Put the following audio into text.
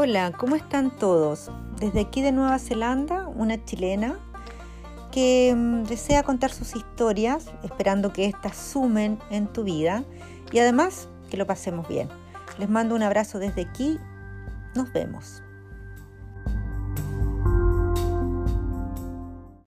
Hola, ¿cómo están todos? Desde aquí de Nueva Zelanda, una chilena que mm, desea contar sus historias, esperando que éstas sumen en tu vida y además que lo pasemos bien. Les mando un abrazo desde aquí. Nos vemos.